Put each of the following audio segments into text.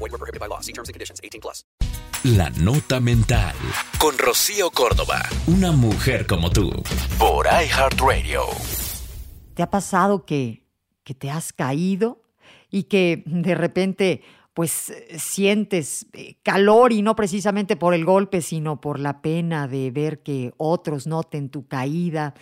Void were prohibited by law. See terms and conditions. 18 plus. La Nota Mental. Con Rocío Córdoba. Una mujer como tú. Por iHeartRadio. ¿Te ha pasado que, que te has caído y que de repente pues sientes eh, calor y no precisamente por el golpe, sino por la pena de ver que otros noten tu caída.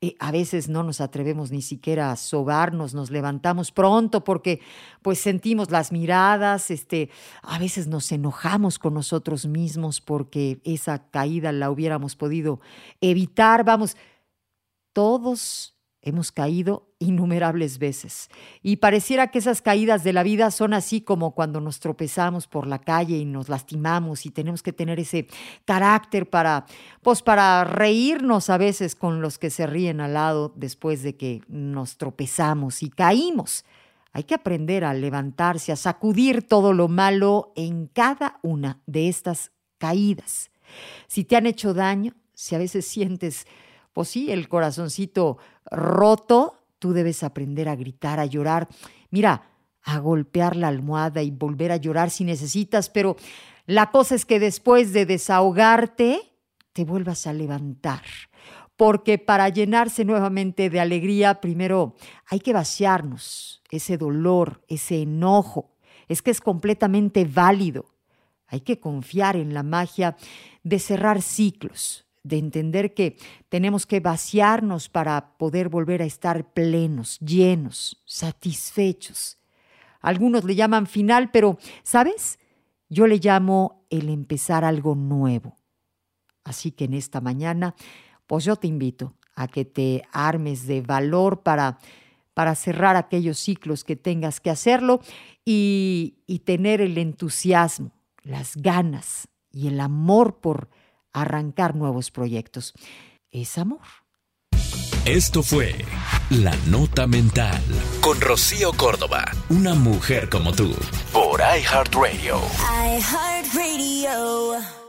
Eh, a veces no nos atrevemos ni siquiera a sobarnos, nos levantamos pronto porque pues sentimos las miradas, este, a veces nos enojamos con nosotros mismos porque esa caída la hubiéramos podido evitar. Vamos, todos Hemos caído innumerables veces y pareciera que esas caídas de la vida son así como cuando nos tropezamos por la calle y nos lastimamos y tenemos que tener ese carácter para pues para reírnos a veces con los que se ríen al lado después de que nos tropezamos y caímos. Hay que aprender a levantarse, a sacudir todo lo malo en cada una de estas caídas. Si te han hecho daño, si a veces sientes pues sí, el corazoncito roto, tú debes aprender a gritar, a llorar. Mira, a golpear la almohada y volver a llorar si necesitas, pero la cosa es que después de desahogarte, te vuelvas a levantar. Porque para llenarse nuevamente de alegría, primero hay que vaciarnos ese dolor, ese enojo. Es que es completamente válido. Hay que confiar en la magia de cerrar ciclos, de entender que tenemos que vaciarnos para poder volver a estar plenos, llenos, satisfechos. Algunos le llaman final, pero, ¿sabes? Yo le llamo el empezar algo nuevo. Así que en esta mañana, pues yo te invito a que te armes de valor para, para cerrar aquellos ciclos que tengas que hacerlo y, y tener el entusiasmo, las ganas y el amor por arrancar nuevos proyectos. Es amor. Esto fue La Nota Mental con Rocío Córdoba, una mujer como tú, por iHeartRadio. iHeartRadio.